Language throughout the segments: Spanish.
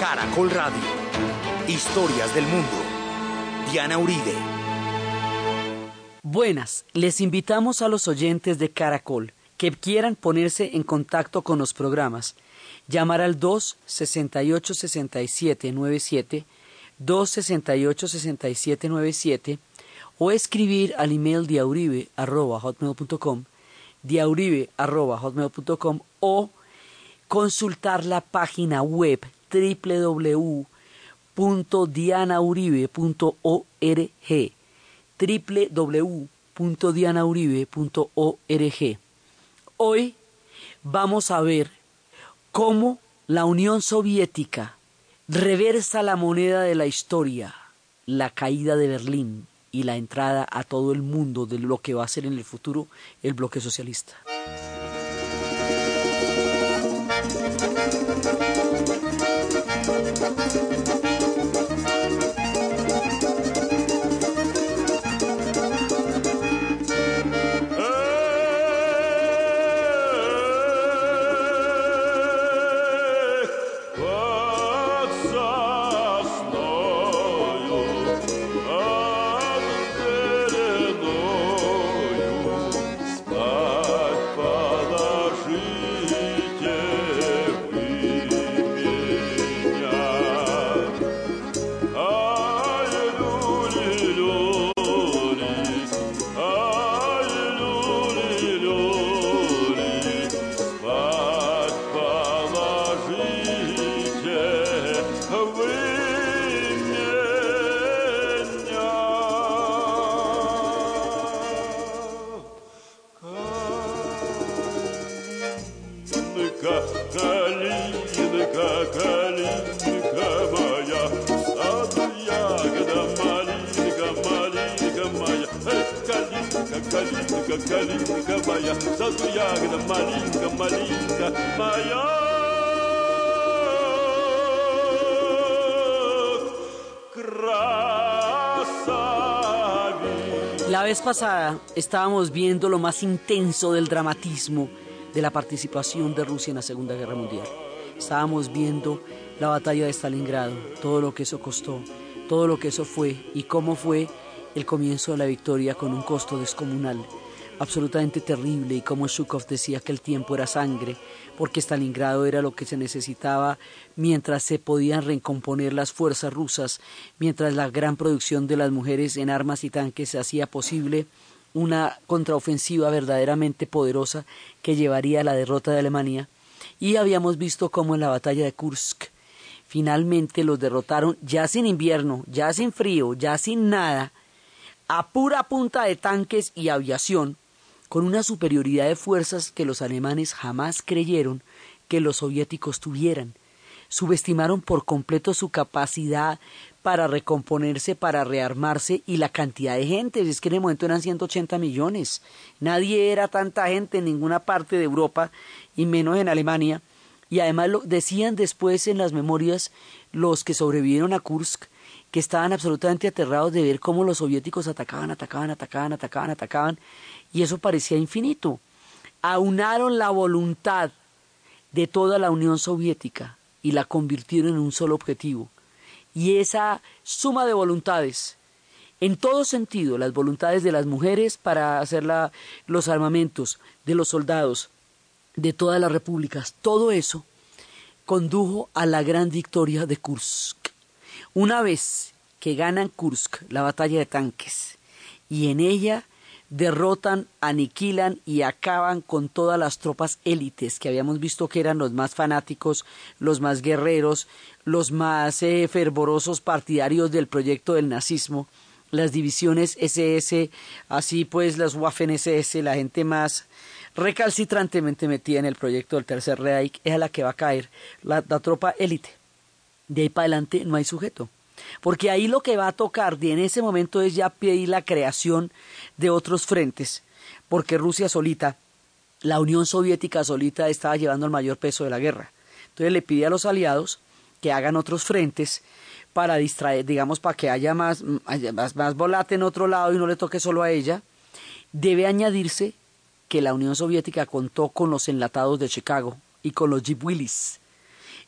Caracol Radio. Historias del mundo. Diana Uribe. Buenas, les invitamos a los oyentes de Caracol que quieran ponerse en contacto con los programas. Llamar al 268-6797, 268-6797 o escribir al email diauribe.hotmail.com, diauribe.hotmail.com o consultar la página web www.dianauribe.org www.dianauribe.org Hoy vamos a ver cómo la Unión Soviética reversa la moneda de la historia, la caída de Berlín y la entrada a todo el mundo de lo que va a ser en el futuro el bloque socialista. Pasada estábamos viendo lo más intenso del dramatismo de la participación de Rusia en la Segunda Guerra Mundial. Estábamos viendo la batalla de Stalingrado, todo lo que eso costó, todo lo que eso fue y cómo fue el comienzo de la victoria con un costo descomunal, absolutamente terrible. Y como Shukov decía que el tiempo era sangre, porque Stalingrado era lo que se necesitaba mientras se podían recomponer las fuerzas rusas, mientras la gran producción de las mujeres en armas y tanques hacía posible una contraofensiva verdaderamente poderosa que llevaría a la derrota de Alemania, y habíamos visto cómo en la batalla de Kursk finalmente los derrotaron ya sin invierno, ya sin frío, ya sin nada, a pura punta de tanques y aviación, con una superioridad de fuerzas que los alemanes jamás creyeron que los soviéticos tuvieran. Subestimaron por completo su capacidad para recomponerse, para rearmarse y la cantidad de gente. Es que en el momento eran 180 millones. Nadie era tanta gente en ninguna parte de Europa y menos en Alemania. Y además lo decían después en las memorias los que sobrevivieron a Kursk que estaban absolutamente aterrados de ver cómo los soviéticos atacaban, atacaban, atacaban, atacaban, atacaban, y eso parecía infinito. Aunaron la voluntad de toda la Unión Soviética y la convirtieron en un solo objetivo. Y esa suma de voluntades, en todo sentido, las voluntades de las mujeres para hacer los armamentos, de los soldados, de todas las repúblicas, todo eso condujo a la gran victoria de Kursk. Una vez que ganan Kursk, la batalla de tanques, y en ella derrotan, aniquilan y acaban con todas las tropas élites que habíamos visto que eran los más fanáticos, los más guerreros, los más eh, fervorosos partidarios del proyecto del nazismo, las divisiones SS, así pues las Waffen SS, la gente más recalcitrantemente metida en el proyecto del Tercer Reich, es a la que va a caer la tropa élite. De ahí para adelante no hay sujeto. Porque ahí lo que va a tocar de en ese momento es ya pedir la creación de otros frentes, porque Rusia solita, la Unión Soviética solita estaba llevando el mayor peso de la guerra. Entonces le pide a los aliados que hagan otros frentes para distraer, digamos, para que haya más, más, más volate en otro lado y no le toque solo a ella. Debe añadirse que la Unión Soviética contó con los enlatados de Chicago y con los Jeep Willys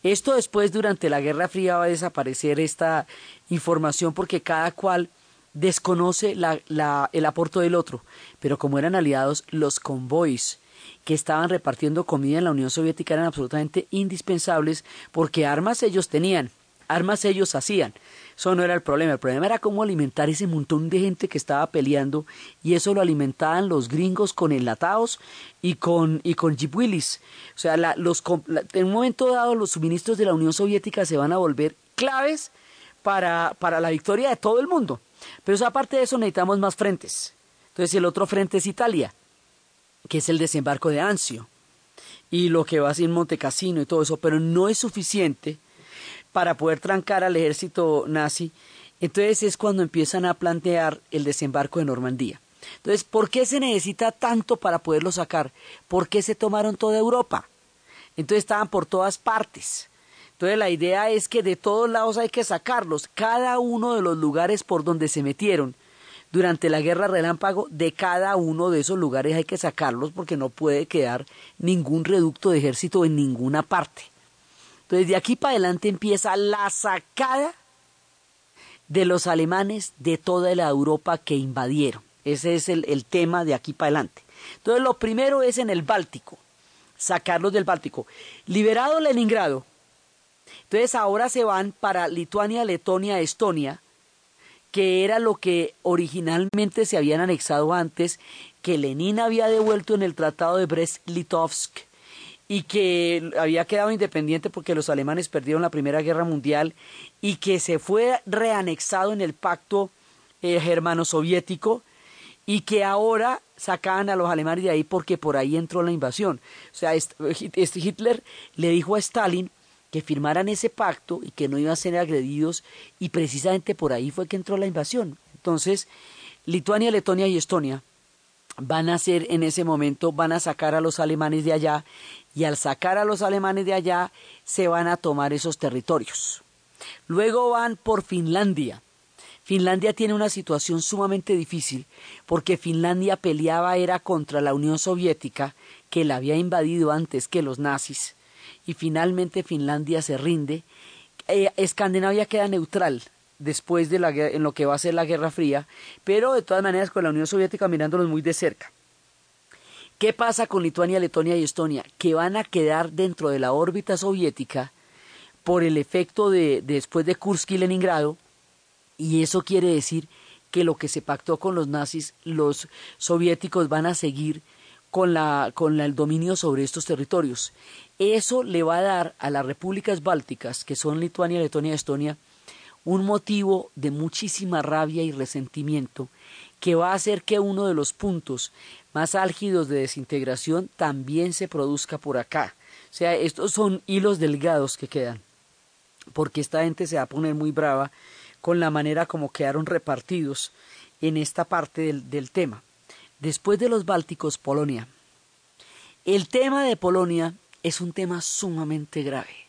Esto después, durante la Guerra Fría, va a desaparecer esta información porque cada cual desconoce el aporte del otro. Pero como eran aliados, los convoys que estaban repartiendo comida en la Unión Soviética eran absolutamente indispensables porque armas ellos tenían, armas ellos hacían. Eso no era el problema, el problema era cómo alimentar ese montón de gente que estaba peleando y eso lo alimentaban los gringos con enlatados y con, y con Jeep Willis. O sea, los, en un momento dado los suministros de la Unión Soviética se van a volver claves para, para la victoria de todo el mundo. Pero aparte de eso necesitamos más frentes. Entonces el otro frente es Italia, que es el desembarco de Anzio y lo que va a ser Montecassino y todo eso, pero no es suficiente para poder trancar al ejército nazi. Entonces es cuando empiezan a plantear el desembarco de Normandía. Entonces, ¿por qué se necesita tanto para poderlo sacar? ¿Por qué se tomaron toda Europa? Entonces estaban por todas partes. Entonces la idea es que de todos lados hay que sacarlos. Cada uno de los lugares por donde se metieron durante la guerra relámpago, de cada uno de esos lugares hay que sacarlos porque no puede quedar ningún reducto de ejército en ninguna parte. Entonces de aquí para adelante empieza la sacada de los alemanes de toda la Europa que invadieron. Ese es el, el tema de aquí para adelante. Entonces lo primero es en el Báltico, sacarlos del Báltico. Liberado Leningrado, entonces ahora se van para Lituania, Letonia, Estonia, que era lo que originalmente se habían anexado antes, que Lenin había devuelto en el Tratado de Brest-Litovsk y que había quedado independiente porque los alemanes perdieron la Primera Guerra Mundial y que se fue reanexado en el pacto eh, germano-soviético y que ahora sacaban a los alemanes de ahí porque por ahí entró la invasión. O sea, este Hitler le dijo a Stalin que firmaran ese pacto y que no iban a ser agredidos y precisamente por ahí fue que entró la invasión. Entonces, Lituania, Letonia y Estonia van a ser en ese momento, van a sacar a los alemanes de allá y al sacar a los alemanes de allá se van a tomar esos territorios. Luego van por Finlandia. Finlandia tiene una situación sumamente difícil porque Finlandia peleaba era contra la Unión Soviética que la había invadido antes que los nazis y finalmente Finlandia se rinde. Eh, Escandinavia queda neutral después de la en lo que va a ser la Guerra Fría, pero de todas maneras con la Unión Soviética mirándolos muy de cerca. ¿Qué pasa con Lituania, Letonia y Estonia? Que van a quedar dentro de la órbita soviética por el efecto de, después de Kursk y Leningrado, y eso quiere decir que lo que se pactó con los nazis, los soviéticos van a seguir con, la, con el dominio sobre estos territorios. Eso le va a dar a las repúblicas bálticas, que son Lituania, Letonia y Estonia, un motivo de muchísima rabia y resentimiento que va a hacer que uno de los puntos más álgidos de desintegración también se produzca por acá. O sea, estos son hilos delgados que quedan, porque esta gente se va a poner muy brava con la manera como quedaron repartidos en esta parte del, del tema. Después de los Bálticos, Polonia. El tema de Polonia es un tema sumamente grave.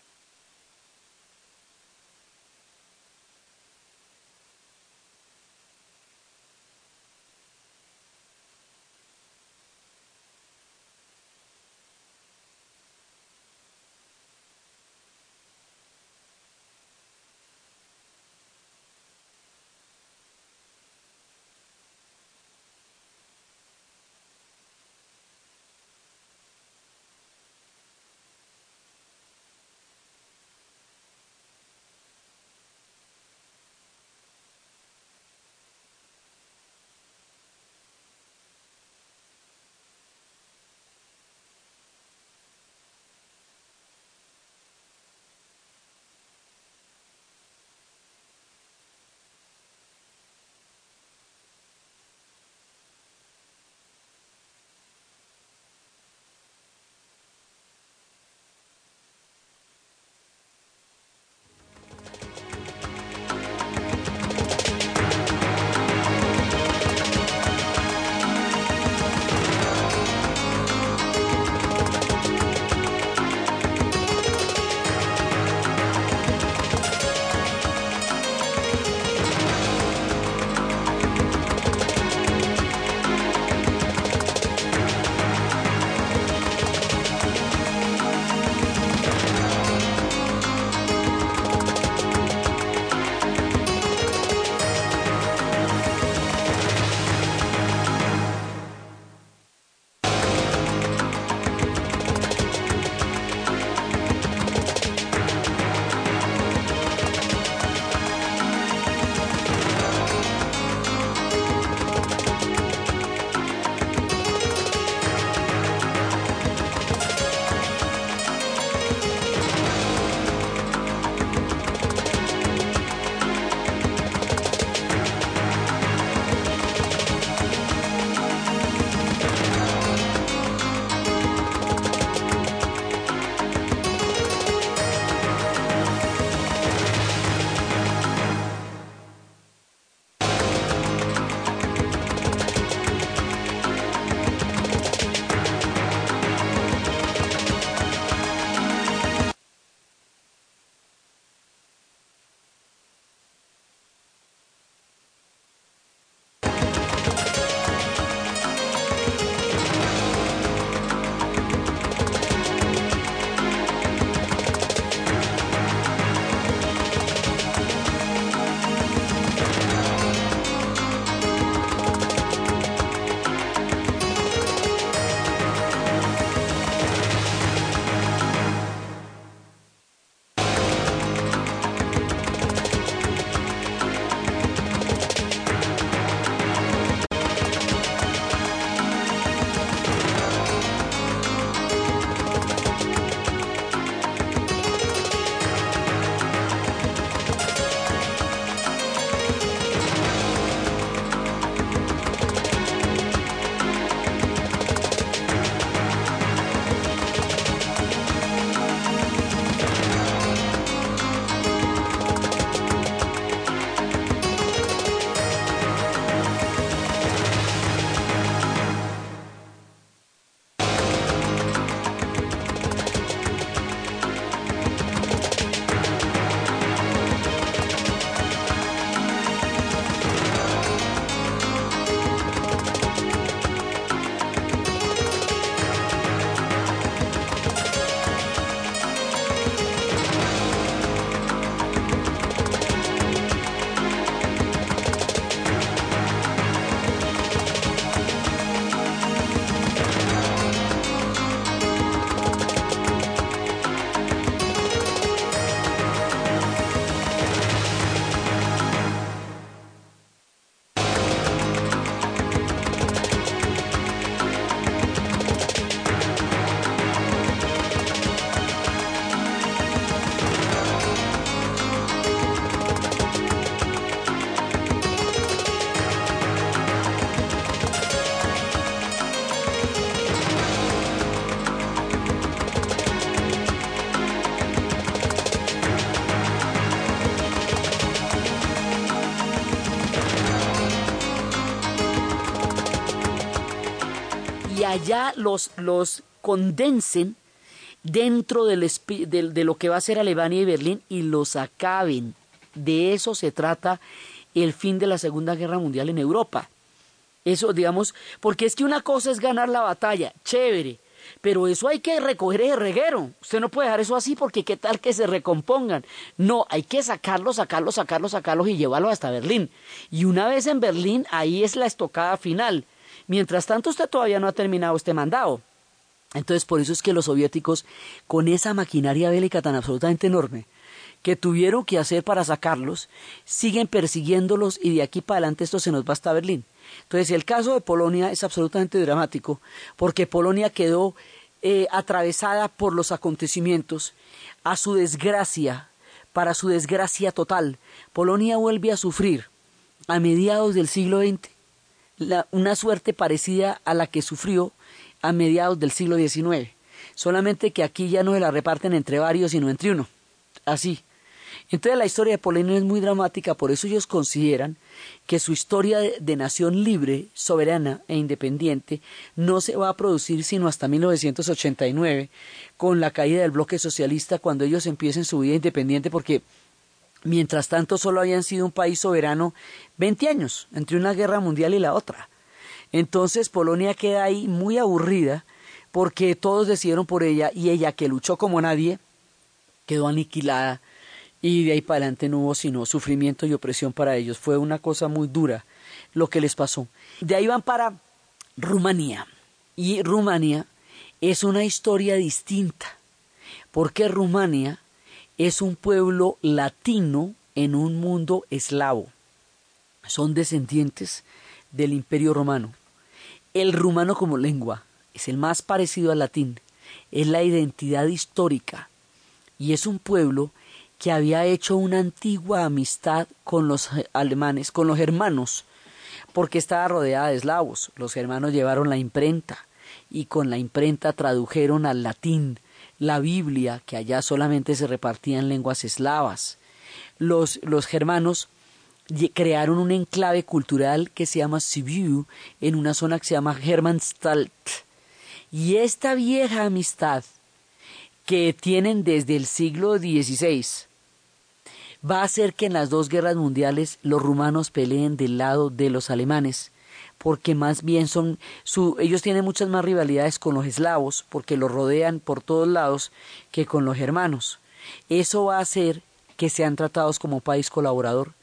Allá los, los condensen dentro del, de lo que va a ser Alemania y Berlín y los acaben. De eso se trata el fin de la Segunda Guerra Mundial en Europa. Eso, digamos, porque es que una cosa es ganar la batalla, chévere, pero eso hay que recoger el reguero. Usted no puede dejar eso así porque qué tal que se recompongan. No, hay que sacarlos, sacarlos, sacarlos, sacarlos y llevarlos hasta Berlín. Y una vez en Berlín, ahí es la estocada final. Mientras tanto, usted todavía no ha terminado este mandado. Entonces, por eso es que los soviéticos, con esa maquinaria bélica tan absolutamente enorme, que tuvieron que hacer para sacarlos, siguen persiguiéndolos y de aquí para adelante esto se nos va hasta Berlín. Entonces, el caso de Polonia es absolutamente dramático, porque Polonia quedó eh, atravesada por los acontecimientos. A su desgracia, para su desgracia total, Polonia vuelve a sufrir a mediados del siglo XX una suerte parecida a la que sufrió a mediados del siglo XIX, solamente que aquí ya no se la reparten entre varios, sino entre uno. Así. Entonces la historia de Polonia es muy dramática, por eso ellos consideran que su historia de, nación libre, soberana e independiente no se va a producir sino hasta 1989, con la caída del bloque socialista, cuando ellos empiecen su vida independiente, porque mientras tanto solo habían sido un país soberano 20 años, entre una guerra mundial y la otra. Entonces Polonia queda ahí muy aburrida porque todos decidieron por ella y ella que luchó como nadie quedó aniquilada y de ahí para adelante no hubo sino sufrimiento y opresión para ellos. Fue una cosa muy dura lo que les pasó. De ahí van para Rumanía. Y Rumanía es una historia distinta, porque Rumanía es un pueblo latino en un mundo eslavo. Son descendientes del imperio romano. El rumano como lengua es el más parecido al latín, es la identidad histórica y es un pueblo que había hecho una antigua amistad con los alemanes, con los germanos, porque estaba rodeada de eslavos. Los germanos llevaron la imprenta y con la imprenta tradujeron al latín la Biblia, que allá solamente se repartía en lenguas eslavas. Los, los germanos crearon un enclave cultural que se llama Sibiu, en una zona que se llama Hermannstalt. Y esta vieja amistad que tienen desde el siglo XVI va a hacer que en las dos guerras mundiales los rumanos peleen del lado de los alemanes, porque más bien son su, ellos tienen muchas más rivalidades con los eslavos, porque los rodean por todos lados, que con los germanos. Eso va a hacer que sean tratados como país colaborador.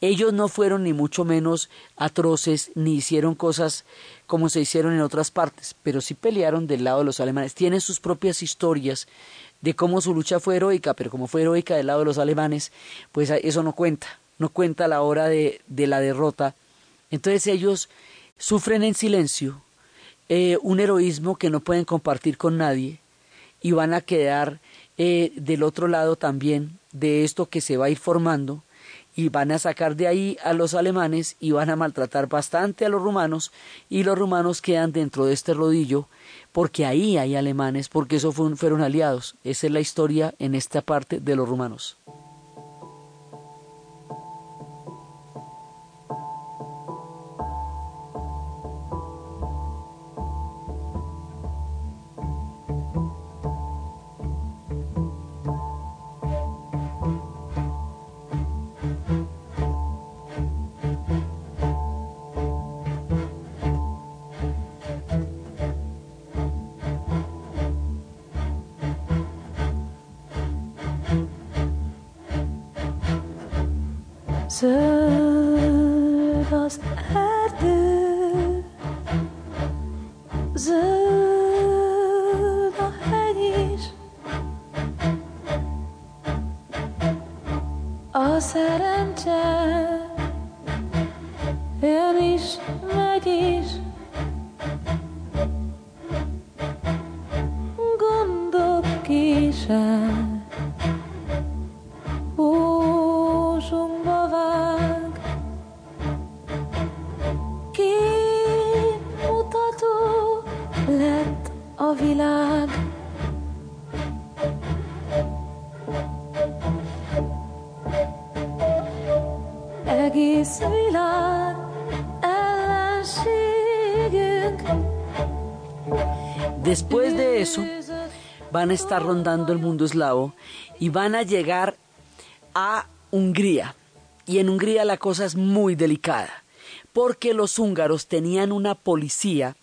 Ellos no fueron ni mucho menos atroces, ni hicieron cosas como se hicieron en otras partes, pero sí pelearon del lado de los alemanes. Tienen sus propias historias de cómo su lucha fue heroica, pero como fue heroica del lado de los alemanes, pues eso no cuenta, no cuenta la hora de, de la derrota. Entonces ellos sufren en silencio eh, un heroísmo que no pueden compartir con nadie y van a quedar eh, del otro lado también de esto que se va a ir formando y van a sacar de ahí a los alemanes y van a maltratar bastante a los rumanos y los rumanos quedan dentro de este rodillo porque ahí hay alemanes, porque eso fueron aliados. Esa es la historia en esta parte de los rumanos. Después de eso, van a estar rondando el mundo eslavo y van a llegar a Hungría. Y en Hungría la cosa es muy delicada, porque los húngaros tenían una policía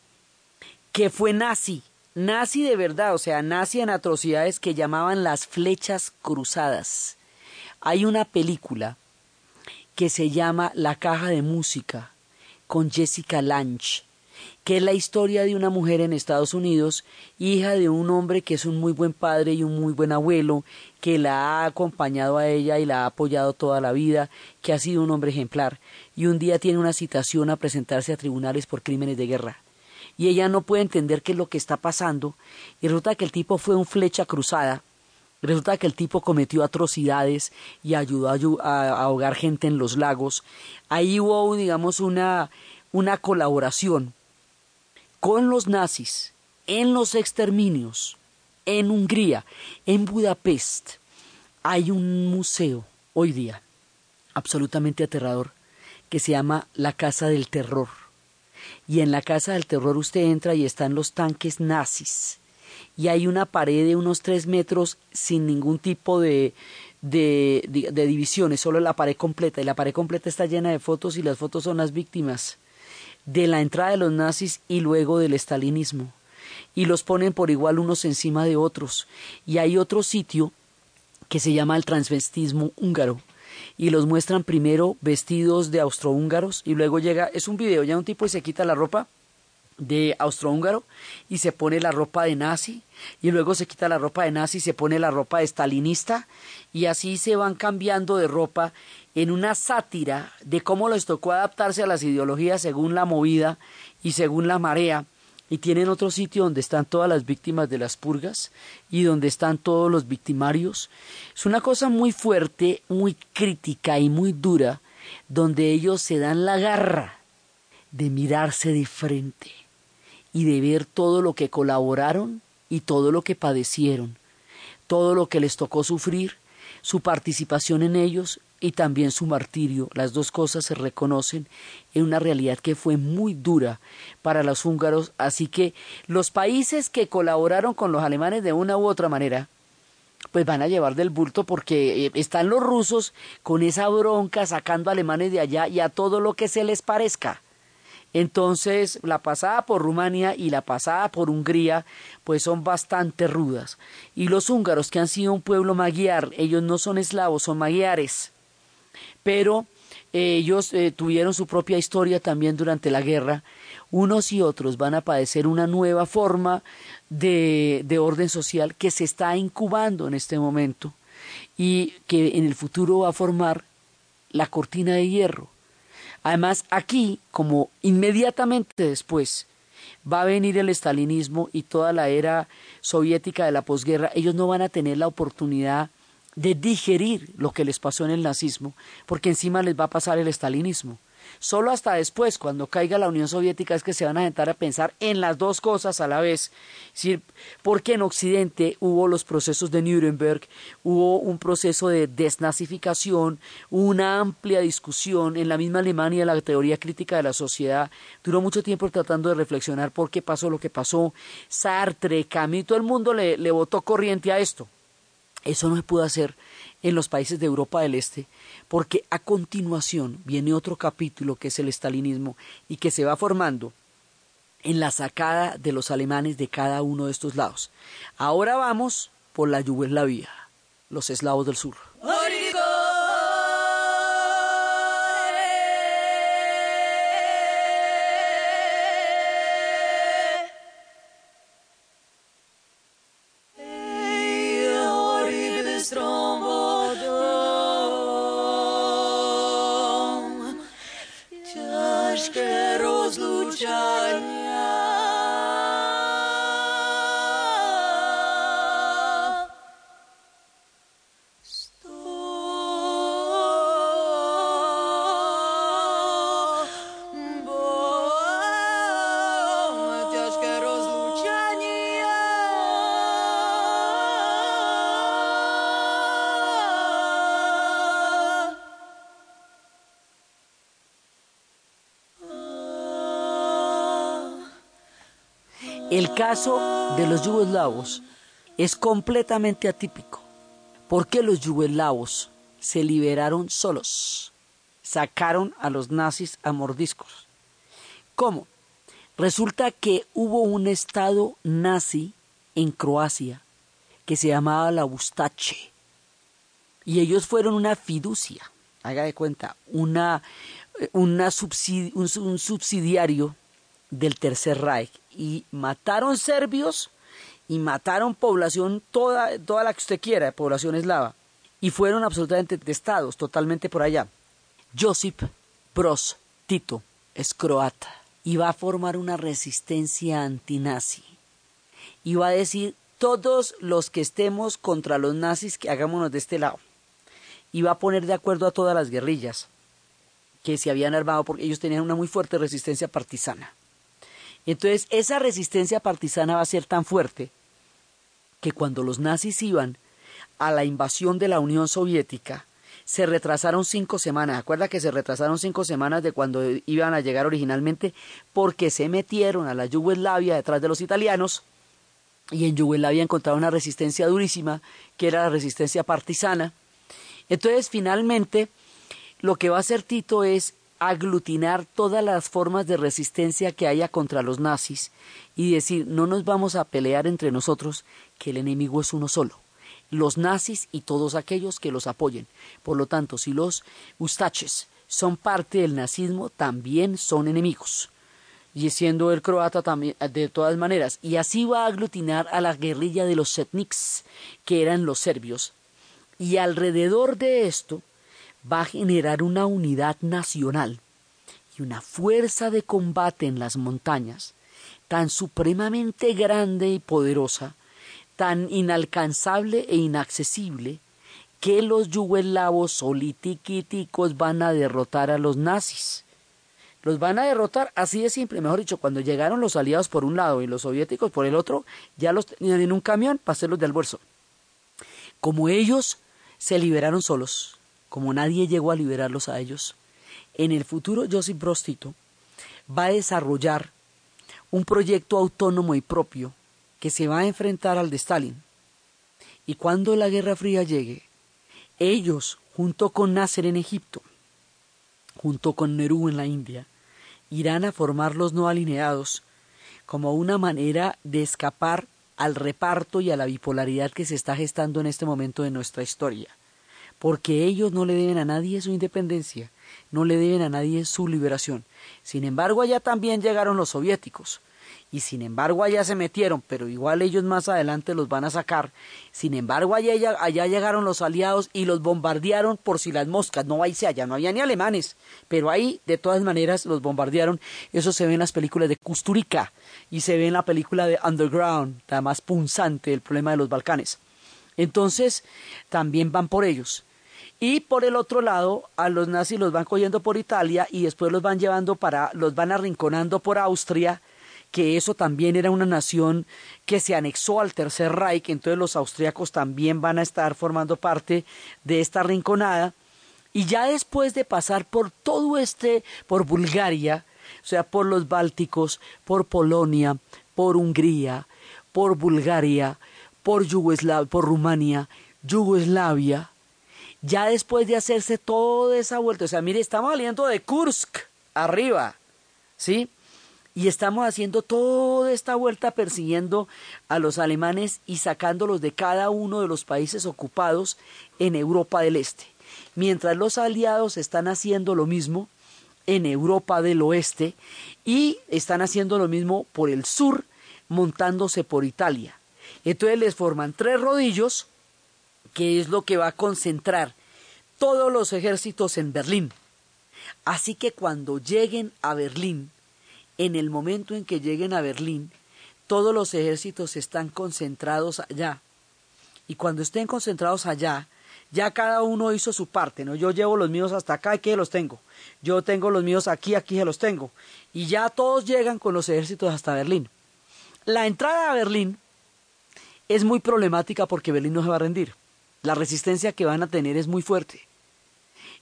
que fue nazi nazi de verdad, o sea, nazi en atrocidades que llamaban las flechas cruzadas. Hay una película que se llama La caja de música con Jessica Lange, que es la historia de una mujer en Estados Unidos, hija de un hombre que es un muy buen padre y un muy buen abuelo, que la ha acompañado a ella y la ha apoyado toda la vida, que ha sido un hombre ejemplar, y un día tiene una citación a presentarse a tribunales por crímenes de guerra. Y ella no puede entender qué es lo que está pasando, y resulta que el tipo fue un flecha cruzada, Resulta que el tipo cometió atrocidades y ayudó a, ahogar gente en los lagos. Ahí hubo, digamos, una, una colaboración con los nazis en los exterminios en Hungría, en Budapest. Hay un museo hoy día absolutamente aterrador que se llama la Casa del Terror. Y en la Casa del Terror usted entra y están los tanques nazis y hay una pared de unos tres metros sin ningún tipo de, de, divisiones, solo la pared completa. Y la pared completa está llena de fotos y las fotos son las víctimas de la entrada de los nazis y luego del estalinismo. Y los ponen por igual unos encima de otros. Y hay otro sitio que se llama el transvestismo húngaro. Y los muestran primero vestidos de austrohúngaros y luego llega, es un video, ya un tipo y se quita la ropa de austrohúngaro y se pone la ropa de nazi y luego se quita la ropa de nazi y se pone la ropa de stalinista y así se van cambiando de ropa en una sátira de cómo les tocó adaptarse a las ideologías según la movida y según la marea y tienen otro sitio donde están todas las víctimas de las purgas y donde están todos los victimarios. Es una cosa muy fuerte, muy crítica y muy dura donde ellos se dan la garra de mirarse de frente y de ver todo lo que colaboraron y todo lo que padecieron, todo lo que les tocó sufrir, su participación en ellos y también su martirio. Las dos cosas se reconocen en una realidad que fue muy dura para los húngaros, así que los países que colaboraron con los alemanes de una u otra manera, pues van a llevar del bulto porque eh, están los rusos con esa bronca sacando alemanes de allá y a todo lo que se les parezca. Entonces, la pasada por Rumania y la pasada por Hungría, pues son bastante rudas. Y los húngaros, que han sido un pueblo magiar, ellos no son eslavos, son magiares. Pero eh, ellos eh, tuvieron su propia historia también durante la guerra. Unos y otros van a padecer una nueva forma de, de orden social que se está incubando en este momento y que en el futuro va a formar la cortina de hierro Además, aquí, como inmediatamente después va a venir el estalinismo y toda la era soviética de la posguerra, ellos no van a tener la oportunidad de digerir lo que les pasó en el nazismo, porque encima les va a pasar el estalinismo. Solo hasta después, cuando caiga la Unión Soviética, es que se van a sentar a pensar en las dos cosas a la vez. porque en Occidente hubo los procesos de Nuremberg, hubo un proceso de desnazificación, una amplia discusión en la misma Alemania, la teoría crítica de la sociedad. Duró mucho tiempo tratando de reflexionar por qué pasó lo que pasó. Sartre, Camus, todo el mundo le, le votó corriente a esto. Eso no se pudo hacer en los países de Europa del Este, porque a continuación viene otro capítulo que es el estalinismo y que se va formando en la sacada de los alemanes de cada uno de estos lados. Ahora vamos por la Yugoslavia, los eslavos del sur. Caso de los yugoslavos es completamente atípico, porque los yugoslavos se liberaron solos, sacaron a los nazis a mordiscos. ¿Cómo? Resulta que hubo un estado nazi en Croacia que se llamaba la Ustache. Y ellos fueron una fiducia, haga de cuenta, una, una un, subsidiario del Tercer Reich. Y mataron serbios y mataron población, toda, toda la que usted quiera, población eslava. Y fueron absolutamente detestados, totalmente por allá. Josip Broz Tito es croata y va a formar una resistencia antinazi. Y va a decir, todos los que estemos contra los nazis, que hagámonos de este lado. Y va a poner de acuerdo a todas las guerrillas que se habían armado porque ellos tenían una muy fuerte resistencia partisana. Entonces, esa resistencia partisana va a ser tan fuerte que cuando los nazis iban a la invasión de la Unión Soviética, se retrasaron cinco semanas. Acuerda que se retrasaron cinco semanas de cuando iban a llegar originalmente porque se metieron a la Yugoslavia detrás de los italianos y en Yugoslavia encontraron una resistencia durísima que era la resistencia partisana. Entonces finalmente lo que va a hacer Tito es aglutinar todas las formas de resistencia que haya contra los nazis y decir no nos vamos a pelear entre nosotros que el enemigo es uno solo los nazis y todos aquellos que los apoyen. Por lo tanto, si los ustaches son parte del nazismo, también son enemigos. Y siendo el croata también, de todas maneras. Y así va a aglutinar a la guerrilla de los setniks, que eran los serbios. Y alrededor de esto va a generar una unidad nacional y una fuerza de combate en las montañas tan supremamente grande y poderosa tan inalcanzable e inaccesible que los yugoslavos solitiquiticos van a derrotar a los nazis. Los van a derrotar así de simple, mejor dicho, cuando llegaron los aliados por un lado y los soviéticos por el otro, ya los tenían en un camión para hacerlos de almuerzo. Como ellos se liberaron solos, como nadie llegó a liberarlos a ellos, en el futuro Josip Broz va a desarrollar un proyecto autónomo y propio que se va a enfrentar al de Stalin. Y cuando la Guerra Fría llegue, ellos, junto con Nasser en Egipto, junto con Nerú en la India, irán a formar los no alineados como una manera de escapar al reparto y a la bipolaridad que se está gestando en este momento de nuestra historia. Porque ellos no le deben a nadie su independencia, no le deben a nadie su liberación. Sin embargo, allá también llegaron los soviéticos, y sin embargo allá se metieron, pero igual ellos más adelante los van a sacar. Sin embargo allá, allá llegaron los aliados y los bombardearon por si las moscas, no ahí se allá no había ni alemanes, pero ahí de todas maneras los bombardearon. Eso se ve en las películas de Kusturica y se ve en la película de Underground, la más punzante, el problema de los Balcanes. Entonces también van por ellos. Y por el otro lado, a los nazis los van cogiendo por Italia y después los van llevando para, los van arrinconando por Austria que eso también era una nación que se anexó al Tercer Reich, entonces los austriacos también van a estar formando parte de esta rinconada. Y ya después de pasar por todo este, por Bulgaria, o sea, por los Bálticos, por Polonia, por Hungría, por Bulgaria, por Yugoslavia, por Rumania, Yugoslavia, ya después de hacerse toda esa vuelta, o sea, mire, estamos saliendo de Kursk arriba, ¿sí? Y estamos haciendo toda esta vuelta persiguiendo a los alemanes y sacándolos de cada uno de los países ocupados en Europa del Este. Mientras los aliados están haciendo lo mismo en Europa del Oeste y están haciendo lo mismo por el sur, montándose por Italia. Entonces les forman tres rodillos, que es lo que va a concentrar todos los ejércitos en Berlín. Así que cuando lleguen a Berlín, en el momento en que lleguen a Berlín, todos los ejércitos están concentrados allá. Y cuando estén concentrados allá, ya cada uno hizo su parte, ¿no? Yo llevo los míos hasta acá, aquí los tengo. Yo tengo los míos aquí, aquí se los tengo. Y ya todos llegan con los ejércitos hasta Berlín. La entrada a Berlín es muy problemática porque Berlín no se va a rendir. La resistencia que van a tener es muy fuerte.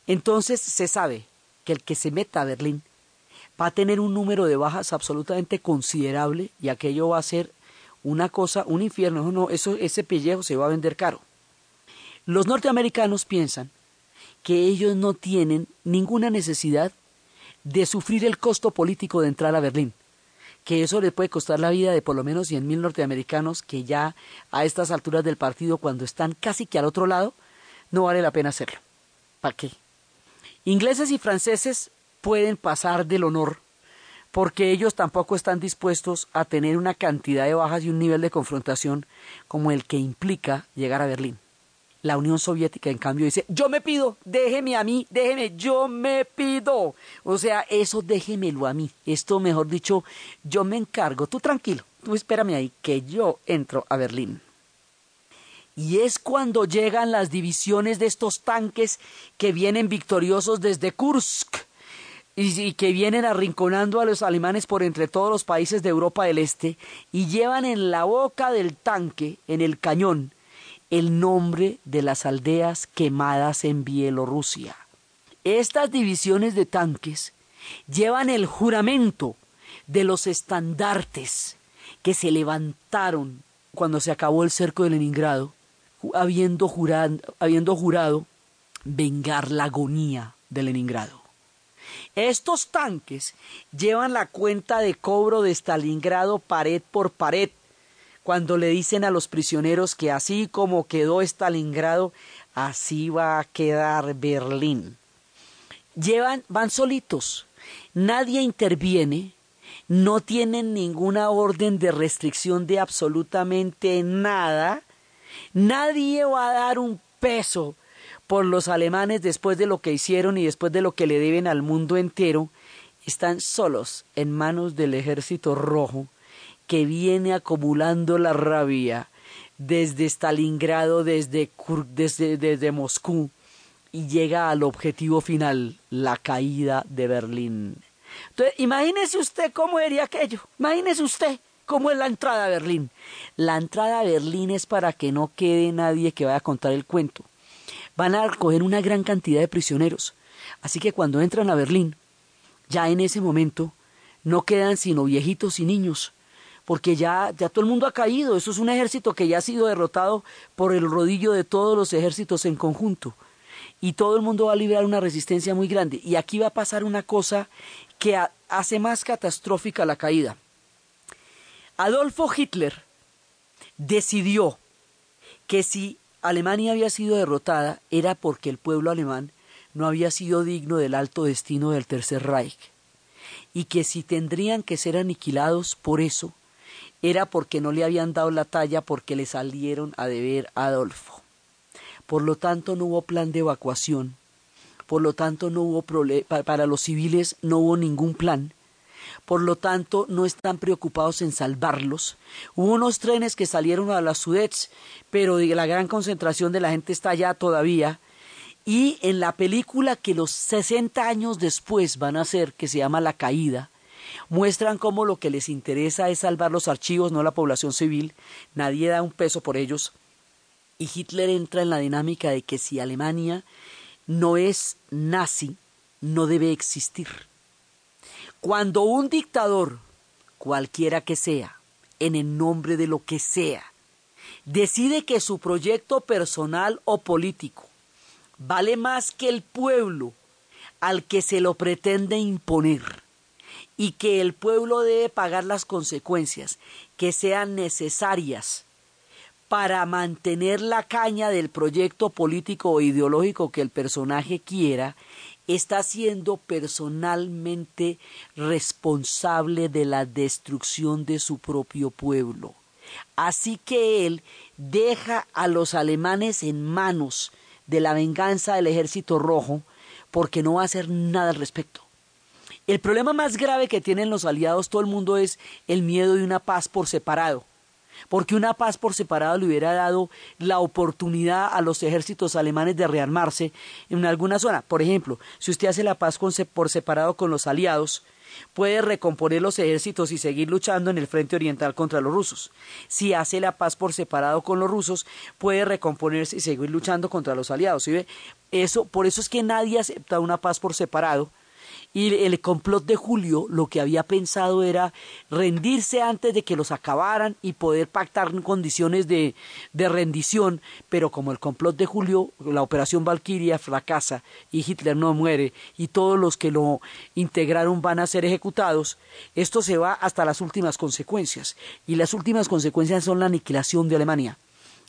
Entonces se sabe que el que se meta a Berlín va a tener un número de bajas absolutamente considerable y aquello va a ser una cosa, un infierno. No, eso, ese pellejo se va a vender caro. Los norteamericanos piensan que ellos no tienen ninguna necesidad de sufrir el costo político de entrar a Berlín, que eso le puede costar la vida de por lo menos 100.000 norteamericanos que ya a estas alturas del partido, cuando están casi que al otro lado, no vale la pena hacerlo. ¿Para qué? Ingleses y franceses pueden pasar del honor porque ellos tampoco están dispuestos a tener una cantidad de bajas y un nivel de confrontación como el que implica llegar a Berlín. La Unión Soviética, en cambio, dice, yo me pido, déjeme a mí, déjeme, yo me pido. O sea, eso déjemelo a mí. Esto, mejor dicho, yo me encargo. Tú tranquilo, tú espérame ahí, que yo entro a Berlín. Y es cuando llegan las divisiones de estos tanques que vienen victoriosos desde Kursk y, que vienen arrinconando a los alemanes por entre todos los países de Europa del Este y llevan en la boca del tanque, en el cañón, el nombre de las aldeas quemadas en Bielorrusia. Estas divisiones de tanques llevan el juramento de los estandartes que se levantaron cuando se acabó el cerco de Leningrado, habiendo jurado, vengar la agonía de Leningrado. Estos tanques llevan la cuenta de cobro de Stalingrado pared por pared, cuando le dicen a los prisioneros que así como quedó Stalingrado, así va a quedar Berlín. Llevan, van solitos, nadie interviene, no tienen ninguna orden de restricción de absolutamente nada, nadie va a dar un peso por los alemanes después de lo que hicieron y después de lo que le deben al mundo entero, están solos en manos del ejército rojo que viene acumulando la rabia desde Stalingrado, desde, desde, desde Moscú, y llega al objetivo final, la caída de Berlín. Entonces, imagínese usted cómo sería aquello. Imagínese usted cómo es la entrada a Berlín. La entrada a Berlín es para que no quede nadie que vaya a contar el cuento. Van a recoger una gran cantidad de prisioneros. Así que cuando entran a Berlín, ya en ese momento, no quedan sino viejitos y niños porque ya, ya todo el mundo ha caído. Eso es un ejército que ya ha sido derrotado por el rodillo de todos los ejércitos en conjunto. Y todo el mundo va a librar una resistencia muy grande. Y aquí va a pasar una cosa que hace más catastrófica la caída. Adolfo Hitler decidió que si Alemania había sido derrotada era porque el pueblo alemán no había sido digno del alto destino del Tercer Reich y que si tendrían que ser aniquilados por eso, era porque no le habían dado la talla porque le salieron a deber a Adolfo. Por lo tanto, no hubo plan de evacuación. Por lo tanto, no hubo para los civiles no hubo ningún plan. Por lo tanto, no están preocupados en salvarlos. Hubo unos trenes que salieron a la Sudets, pero la gran concentración de la gente está allá todavía. Y en la película que los 60 años después van a hacer, que se llama La Caída, muestran cómo lo que les interesa es salvar los archivos, no la población civil, nadie da un peso por ellos, y Hitler entra en la dinámica de que si Alemania no es nazi, no debe existir. Cuando un dictador, cualquiera que sea, en el nombre de lo que sea, decide que su proyecto personal o político vale más que el pueblo al que se lo pretende imponer, y que el pueblo debe pagar las consecuencias que sean necesarias para mantener la caña del proyecto político o ideológico que el personaje quiera, está siendo personalmente responsable de la destrucción de su propio pueblo. Así que él deja a los alemanes en manos de la venganza del ejército rojo porque no va a hacer nada al respecto. El problema más grave que tienen los aliados todo el mundo es el miedo de una paz por separado. Porque una paz por separado le hubiera dado la oportunidad a los ejércitos alemanes de rearmarse en alguna zona. Por ejemplo, si usted hace la paz por separado con los aliados, puede recomponer los ejércitos y seguir luchando en el frente oriental contra los rusos. Si hace la paz por separado con los rusos, puede recomponerse y seguir luchando contra los aliados. Eso, por eso es que nadie acepta una paz por separado, y el complot de Julio lo que había pensado era rendirse antes de que los acabaran y poder pactar condiciones de, de rendición, pero como el complot de Julio, la operación Valkyria fracasa y Hitler no muere y todos los que lo integraron van a ser ejecutados, esto se va hasta las últimas consecuencias y las últimas consecuencias son la aniquilación de Alemania.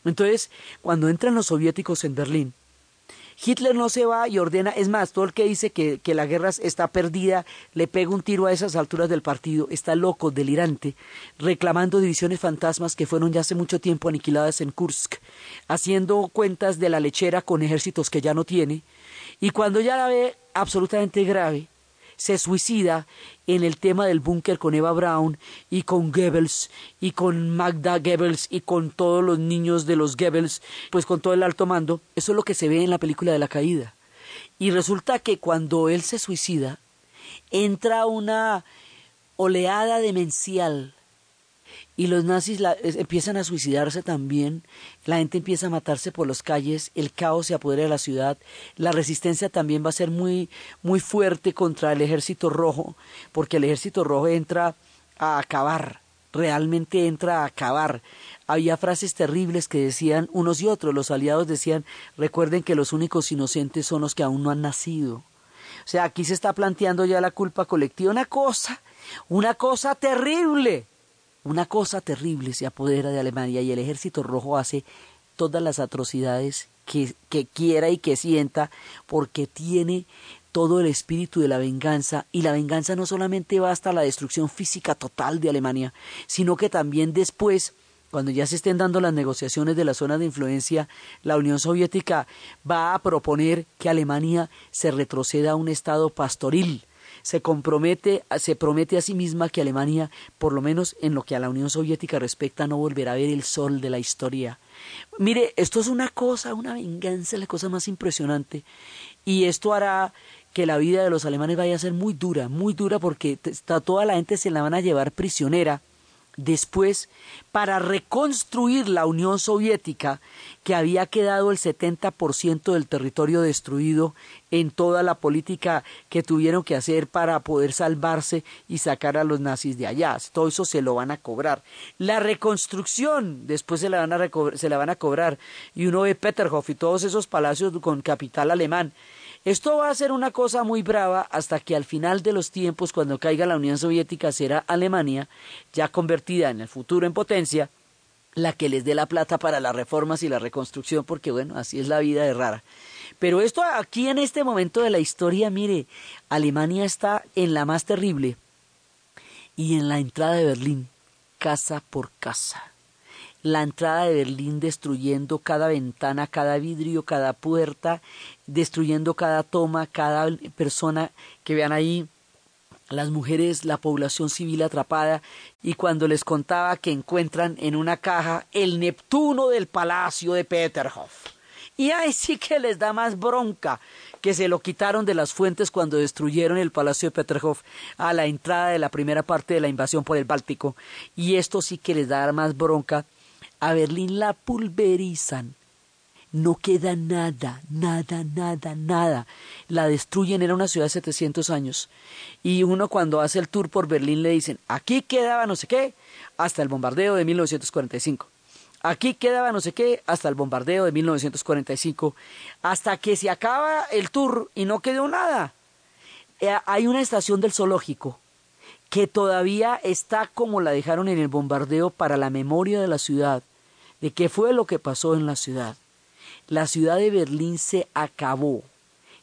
Entonces, cuando entran los soviéticos en Berlín, Hitler no se va y ordena, es más, todo el que dice que, que, la guerra está perdida, le pega un tiro a esas alturas del partido, está loco, delirante, reclamando divisiones fantasmas que fueron ya hace mucho tiempo aniquiladas en Kursk, haciendo cuentas de la lechera con ejércitos que ya no tiene, y cuando ya la ve absolutamente grave, se suicida en el tema del búnker con Eva Braun y con Goebbels y con Magda Goebbels y con todos los niños de los Goebbels, pues con todo el alto mando. Eso es lo que se ve en la película de la caída. Y resulta que cuando él se suicida, entra una oleada demencial y los nazis empiezan a suicidarse también, la gente empieza a matarse por las calles, el caos se apodera de la ciudad, la resistencia también va a ser muy, muy fuerte contra el ejército rojo, porque el ejército rojo entra a acabar, realmente entra a acabar. Había frases terribles que decían unos y otros, los aliados decían, recuerden que los únicos inocentes son los que aún no han nacido. O sea, aquí se está planteando ya la culpa colectiva, una cosa, una cosa terrible una cosa terrible se apodera de Alemania y el ejército rojo hace todas las atrocidades que, que quiera y que sienta porque tiene todo el espíritu de la venganza. Y la venganza no solamente va hasta la destrucción física total de Alemania, sino que también después cuando ya se estén dando las negociaciones de la zona de influencia, la Unión Soviética va a proponer que Alemania se retroceda a un estado pastoril, se compromete, se promete a sí misma que Alemania, por lo menos en lo que a la Unión Soviética respecta, no volverá a ver el sol de la historia. Mire, esto es una cosa, una venganza, la cosa más impresionante, y esto hará que la vida de los alemanes vaya a ser muy dura, muy dura porque toda la gente se la van a llevar prisionera después para reconstruir la Unión Soviética, que había quedado el 70% del territorio destruido en toda la política que tuvieron que hacer para poder salvarse y sacar a los nazis de allá. Todo eso se lo van a cobrar. La reconstrucción después se la van a, se la van a cobrar. Y uno ve Peterhof y todos esos palacios con capital alemán esto va a ser una cosa muy brava hasta que al final de los tiempos, cuando caiga la Unión Soviética, será Alemania, ya convertida en el futuro en potencia, la que les dé la plata para las reformas y la reconstrucción, porque bueno, así es la vida de rara. Pero esto aquí en este momento de la historia, mire, Alemania está en la más terrible y en la entrada de Berlín, casa por casa la entrada de Berlín destruyendo cada ventana, cada vidrio, cada puerta, destruyendo cada toma, cada persona que vean ahí, las mujeres, la población civil atrapada, y cuando les contaba que encuentran en una caja el Neptuno del Palacio de Peterhof. Y ahí sí que les da más bronca que se lo quitaron de las fuentes cuando destruyeron el Palacio de Peterhof a la entrada de la primera parte de la invasión por el Báltico. Y esto sí que les da más bronca a Berlín la pulverizan. No queda nada, nada, nada, nada. La destruyen, era una ciudad de 700 años. Y uno cuando hace el tour por Berlín le dicen, aquí quedaba no sé qué, hasta el bombardeo de 1945. Aquí quedaba no sé qué hasta el bombardeo de 1945, hasta que se acaba el tour y no quedó nada. Eh, hay una estación del zoológico que todavía está como la dejaron en el bombardeo para la memoria de la ciudad de qué fue lo que pasó en la ciudad. La ciudad de Berlín se acabó,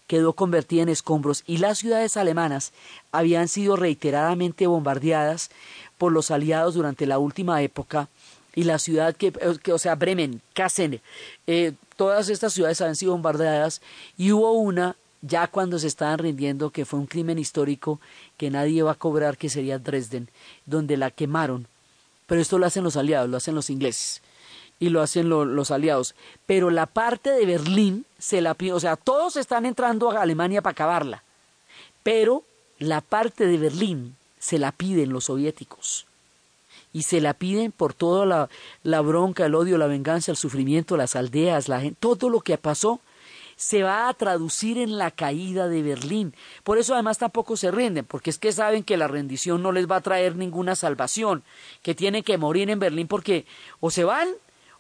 quedó convertida en escombros y las ciudades alemanas habían sido reiteradamente bombardeadas por los aliados durante la última época y la ciudad que, o sea, Bremen, Kassel, eh, todas estas ciudades habían sido bombardeadas y hubo una ya cuando se estaban rindiendo que fue un crimen histórico que nadie va a cobrar que sería Dresden, donde la quemaron. Pero esto lo hacen los aliados, lo hacen los ingleses y lo hacen los aliados. Pero la parte de Berlín se la pide, o sea, todos están entrando a Alemania para acabarla, pero la parte de Berlín se la piden los soviéticos. Y se la piden por toda la, la bronca, el odio, la venganza, el sufrimiento, las aldeas, la gente, todo lo que pasó, se va a traducir en la caída de Berlín. Por eso además tampoco se rinden, porque es que saben que la rendición no les va a traer ninguna salvación, que tienen que morir en Berlín porque o se van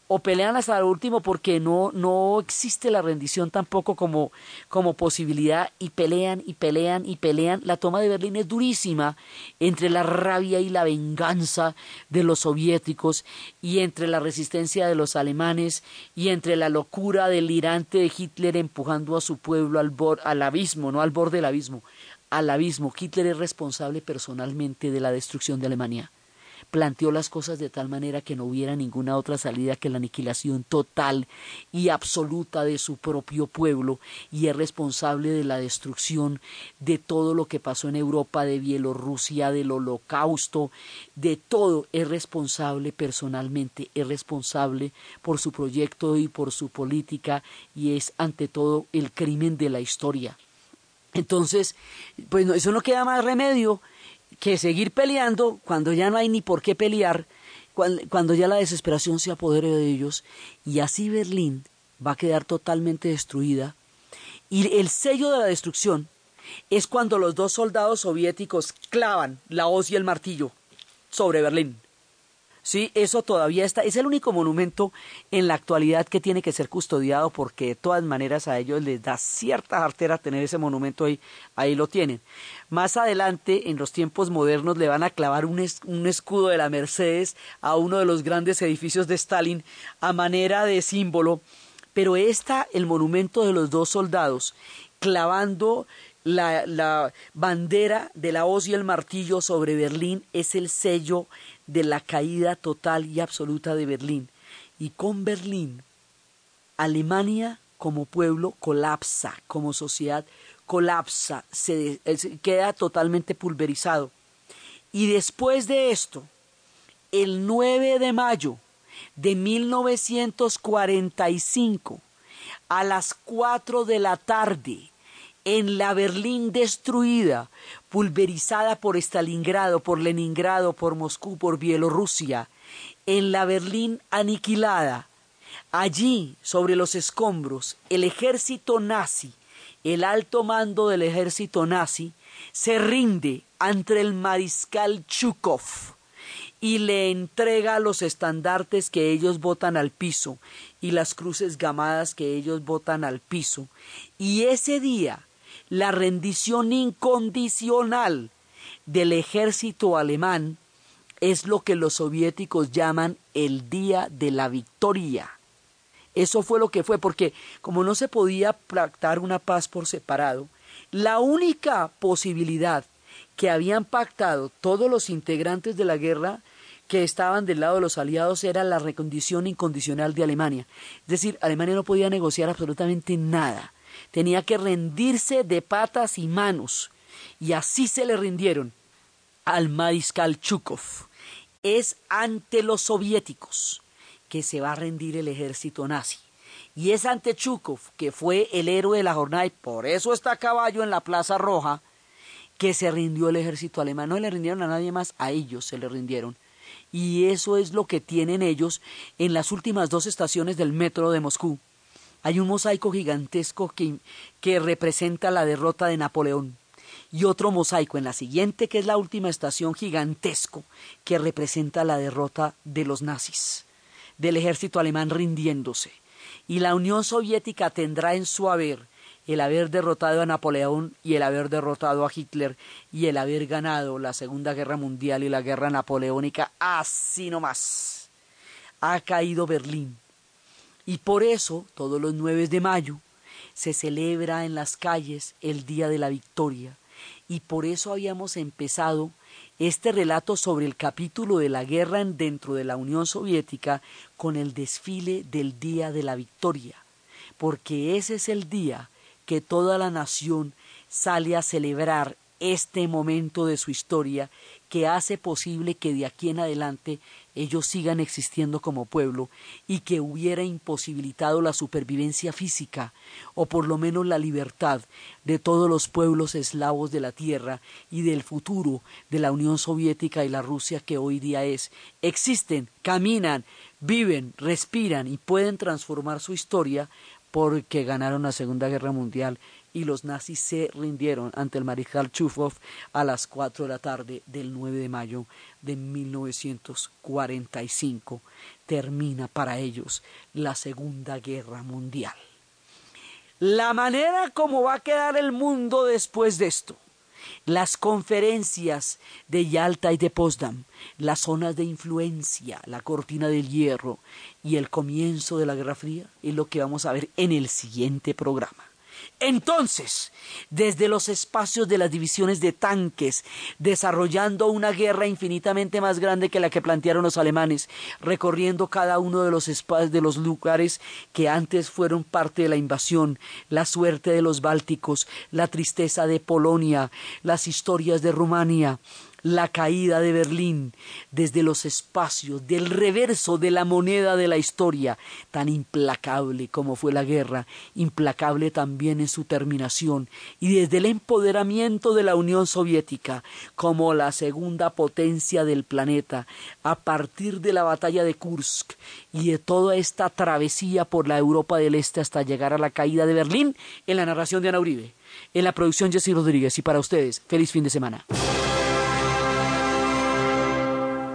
o pelean hasta el último porque no, no existe la rendición tampoco como, como posibilidad y pelean y pelean y pelean. La toma de Berlín es durísima entre la rabia y la venganza de los soviéticos y entre la resistencia de los alemanes y entre la locura delirante de Hitler empujando a su pueblo al, al abismo, no al borde del abismo, al abismo. Hitler es responsable personalmente de la destrucción de Alemania planteó las cosas de tal manera que no hubiera ninguna otra salida que la aniquilación total y absoluta de su propio pueblo y es responsable de la destrucción de todo lo que pasó en Europa, de Bielorrusia, del holocausto, de todo, es responsable personalmente, es responsable por su proyecto y por su política y es ante todo el crimen de la historia. Entonces, pues eso no queda más remedio que seguir peleando cuando ya no hay ni por qué pelear, cuando, ya la desesperación se apodere de ellos, y así Berlín va a quedar totalmente destruida. Y el sello de la destrucción es cuando los dos soldados soviéticos clavan la hoz y el martillo sobre Berlín. Sí, eso todavía está, es el único monumento en la actualidad que tiene que ser custodiado porque de todas maneras a ellos les da cierta artera tener ese monumento ahí, ahí lo tienen. Más adelante, en los tiempos modernos, le van a clavar un, un escudo de la Mercedes a uno de los grandes edificios de Stalin a manera de símbolo, pero está el monumento de los dos soldados clavando la, la, bandera de la hoz y el martillo sobre Berlín es el sello de la caída total y absoluta de Berlín. Y con Berlín, Alemania como pueblo colapsa, como sociedad colapsa, se, queda totalmente pulverizado. Y después de esto, el 9 de mayo de 1945, a las 4 de la tarde, en la Berlín destruida, pulverizada por Stalingrado, por Leningrado, por Moscú, por Bielorrusia, en la Berlín aniquilada, allí, sobre los escombros, el ejército nazi, el alto mando del ejército nazi, se rinde ante el mariscal Chukov y le entrega los estandartes que ellos botan al piso y las cruces gamadas que ellos botan al piso. Y ese día, la rendición incondicional del ejército alemán es lo que los soviéticos llaman el día de la victoria. Eso fue lo que fue, porque como no se podía pactar una paz por separado, la única posibilidad que habían pactado todos los integrantes de la guerra que estaban del lado de los aliados era la recondición incondicional de Alemania. Es decir, Alemania no podía negociar absolutamente nada tenía que rendirse de patas y manos, y así se le rindieron al mariscal Chukov. Es ante los soviéticos que se va a rendir el ejército nazi. Y es ante Chukov, que fue el héroe de la jornada, y por eso está a caballo en la Plaza Roja, que se rindió el ejército alemán. No le rindieron a nadie más, a ellos se le rindieron. Y eso es lo que tienen ellos en las últimas dos estaciones del metro de Moscú hay un mosaico gigantesco que, representa la derrota de Napoleón y otro mosaico en la siguiente, que es la última estación gigantesco, que representa la derrota de los nazis, del ejército alemán rindiéndose. Y la Unión Soviética tendrá en su haber el haber derrotado a Napoleón y el haber derrotado a Hitler y el haber ganado la Segunda Guerra Mundial y la Guerra Napoleónica, así nomás. Ha caído Berlín y por eso, todos los 9 de mayo, se celebra en las calles el Día de la Victoria. Y por eso habíamos empezado este relato sobre el capítulo de la guerra dentro de la Unión Soviética con el desfile del Día de la Victoria, porque ese es el día que toda la nación sale a celebrar este momento de su historia que hace posible que de aquí en adelante ellos sigan existiendo como pueblo y que hubiera imposibilitado la supervivencia física o por lo menos la libertad de todos los pueblos eslavos de la tierra y del futuro de la Unión Soviética y la Rusia que hoy día es. Existen, caminan, viven, respiran y pueden transformar su historia porque ganaron la Segunda Guerra Mundial y los nazis se rindieron ante el mariscal Chufov a las 4 de la tarde del 9 de mayo de 1945. Termina para ellos la Segunda Guerra Mundial. La manera como va a quedar el mundo después de esto las conferencias de Yalta y de Potsdam, las zonas de influencia, la cortina del hierro y el comienzo de la Guerra Fría es lo que vamos a ver en el siguiente programa. Entonces, desde los espacios de las divisiones de tanques, desarrollando una guerra infinitamente más grande que la que plantearon los alemanes, recorriendo cada uno de los espacios de los lugares que antes fueron parte de la invasión, la suerte de los bálticos, la tristeza de Polonia, las historias de Rumania, la caída de Berlín desde los espacios del reverso de la moneda de la historia, tan implacable como fue la guerra, implacable también en su terminación, y desde el empoderamiento de la Unión Soviética como la segunda potencia del planeta, a partir de la batalla de Kursk y de toda esta travesía por la Europa del Este hasta llegar a la caída de Berlín, en la narración de Ana Uribe, en la producción Jessy Rodríguez, y para ustedes, feliz fin de semana.